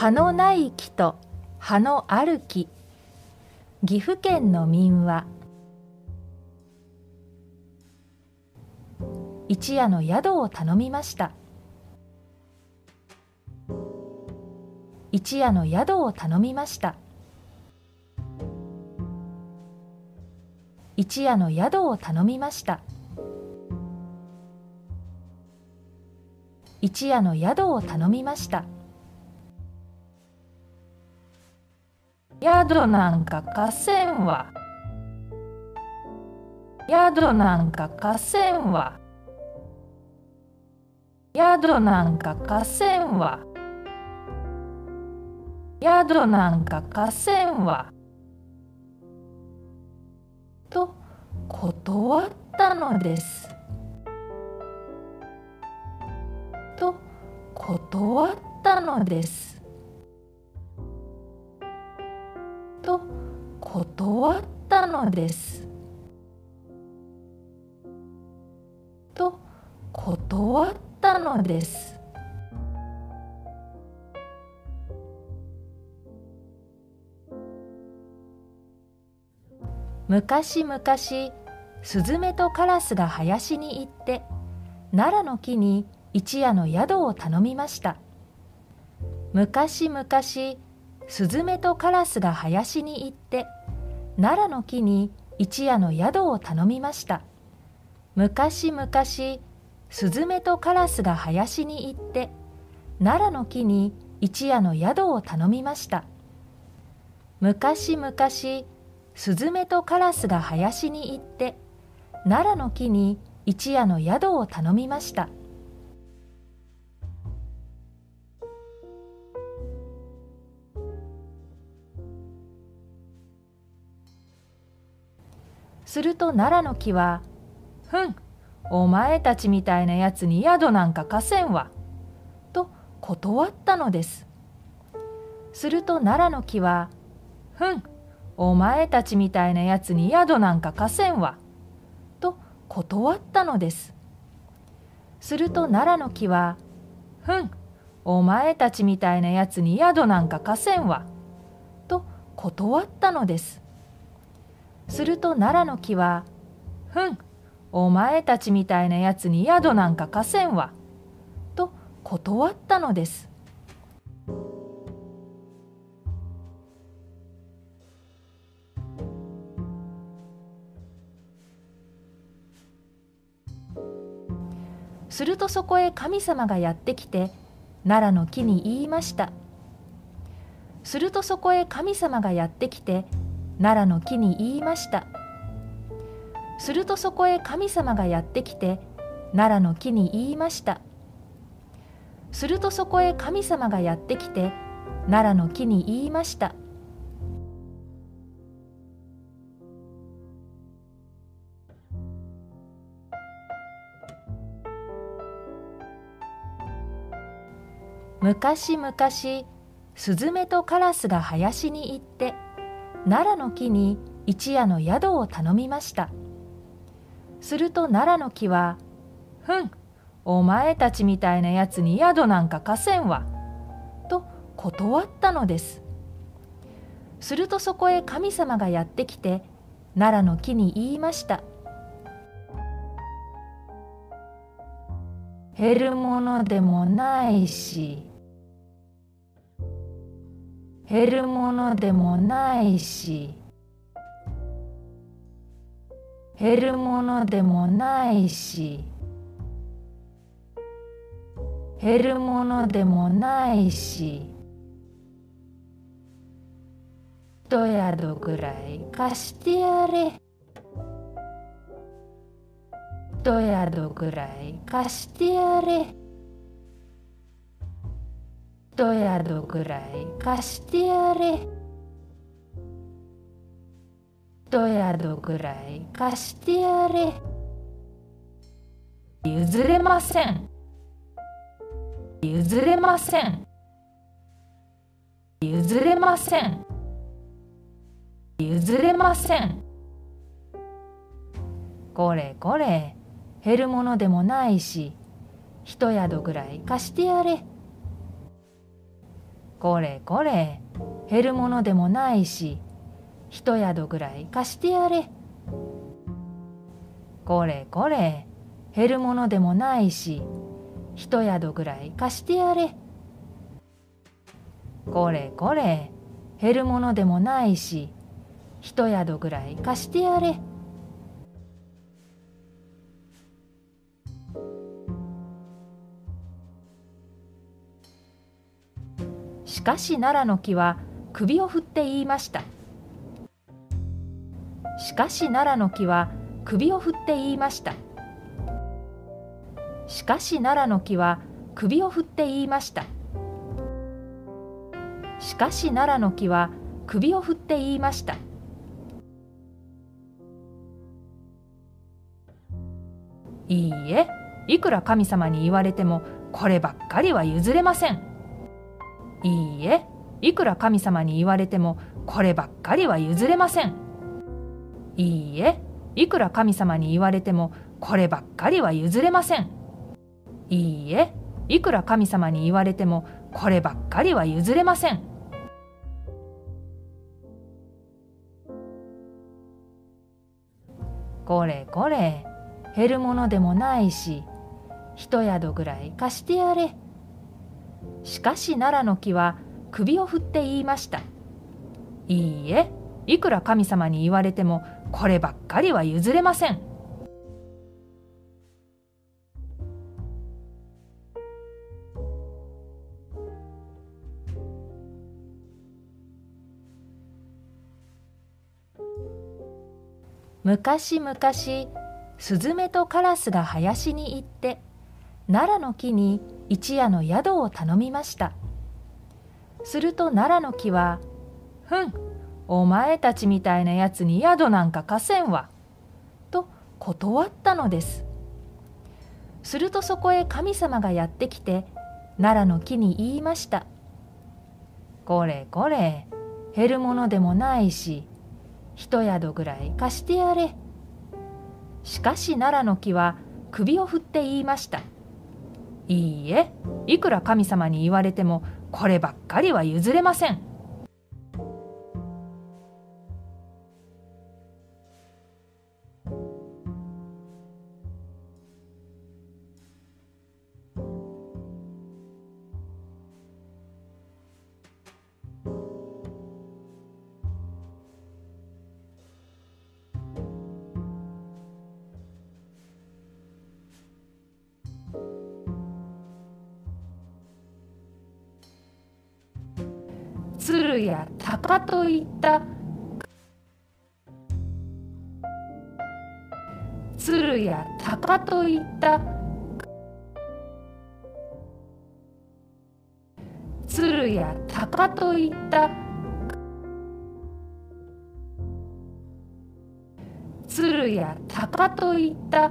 葉のない木と葉のある木。岐阜県の民話。一夜の宿を頼みました。一夜の宿を頼みました。一夜の宿を頼みました。一夜の宿を頼みました。宿なんか貸せんわ。宿なんか貸せんわ。宿なんか貸せんわ。宿なんか貸せんわ。と断ったのです。と断ったのです。のです。と断ったのです。昔々スズメとカラスが林に行って奈良の木に一夜の宿を頼みました。昔々スズメとカラスが林に行って奈良の木に一夜の宿を頼みました。昔々スズメとカラスが林に行って奈良の木に一夜の宿を頼みました。昔々スズメとカラスが林に行って奈良の木に一夜の宿を頼みました。すると奈良の木は「ふんお前たちみたいなやつに宿なんか貸せんわ」と断ったのです。すると奈良の木は「ふんお前たちみたいなやつに宿なんか貸せんわ」と断ったのです。すると奈良の木は「ふんお前たちみたいなやつに宿なんか貸せんわ」と断ったのです。すると奈良の木は「ふんお前たちみたいなやつに宿なんか貸せんわ」と断ったのです。するとそこへ神様がやってきて奈良の木に言いました。するとそこへ神様がやってきて奈良の木に言いました。するとそこへ神様がやってきて奈良の木に言いました。するとそこへ神様がやってきて奈良の木に言いました。昔々スズメとカラスが林に行って奈良の木に一夜の宿を頼みました。すると奈良の木は「ふんお前たちみたいなやつに宿なんか貸せんわ」と断ったのです。するとそこへ神様がやってきて奈良の木に言いました「減るものでもないし」減るものでもないし減るものでもないし減るものでもないし一宿ぐらい貸してやれ。一宿ぐらい貸してやれ。一宿ぐらい？貸してやれ。一宿ぐらい？貸してやれ。譲れません。譲れません。譲れません。譲れません。これこれ。減るものでもないし。一宿ぐらい貸してやれ。これこれ。減るものでもないし一宿ぐらい貸してやれ。これこれ。減るものでもないし一宿ぐらい貸してやれ。これこれ。減るものでもないし一宿ぐらい貸してやれ。しかし奈良の木は首を振って言いました。しかし奈良の木は首を振って言いました。しかし奈良の木は首を振って言いました。しかし奈良の木は首を振って言いました。いいえいくら神様に言われてもこればっかりは譲れません。いいえいくら神様に言われてもこればっかりは譲れません。いいえいくら神様に言われてもこればっかりは譲れません。いいえいくら神様に言われてもこればっかりは譲れません。これこれ減るものでもないし一宿ぐらい貸してやれ。しかし奈良の木は首を振って言いました。いいえいくら神様に言われてもこればっかりは譲れません。昔々スズメとカラスが林に行って奈良の木に一夜の宿を頼みました。すると奈良の木は「ふんお前たちみたいなやつに宿なんか貸せんわ」と断ったのです。するとそこへ神様がやってきて奈良の木に言いました「これこれ減るものでもないし一宿ぐらい貸してやれ」しかし奈良の木は首を振って言いました「いいえいくら神様に言われてもこればっかりは譲れません」鶴や鷹といった。鶴や鷹といった。鶴や鷹といった。鶴や鷹といった。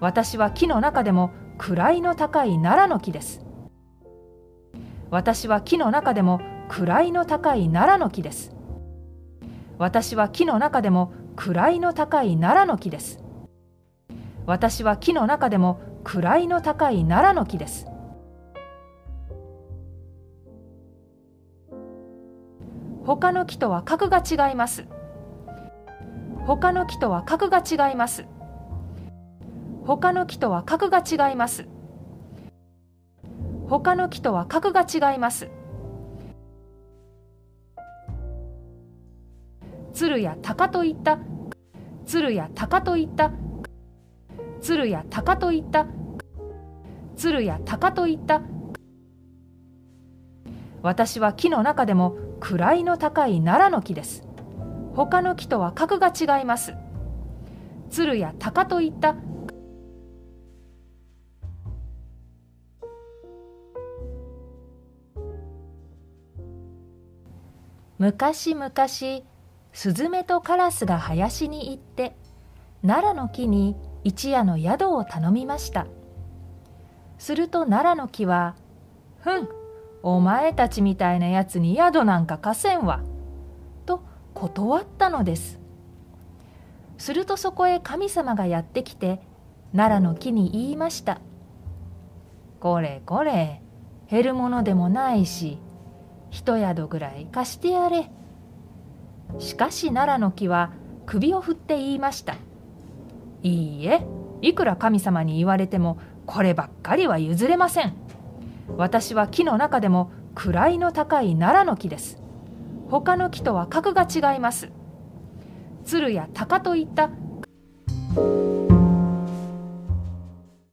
私は木の中でも位の高い奈良の木です。私は木の中でも位の高い奈良の木です。私は木の中でも位の高い奈良の木です。私は木の中でも位の高い奈良の木です。他の木とは格が違います。他の木とは格が違います。他の木とは格が違います。他の木とは格が違います。鶴や鷹といった鶴や鷹といった鶴や鷹といった鶴や鷹といった。私は木の中でも位の高い奈良の木です。他の木とは格が違います。鶴や鷹といった昔々スズメとカラスが林に行って奈良の木に一夜の宿を頼みました。すると奈良の木は「ふんお前たちみたいなやつに宿なんか貸せんわ」と断ったのです。するとそこへ神様がやってきて奈良の木に言いましたこれこれ減るものでもないし一宿ぐらい貸してやれ。しかし奈良の木は首を振って言いました。いいえいくら神様に言われてもこればっかりは譲れません。私は木の中でも位の高い奈良の木です。他の木とは格が違います。鶴や鷹といった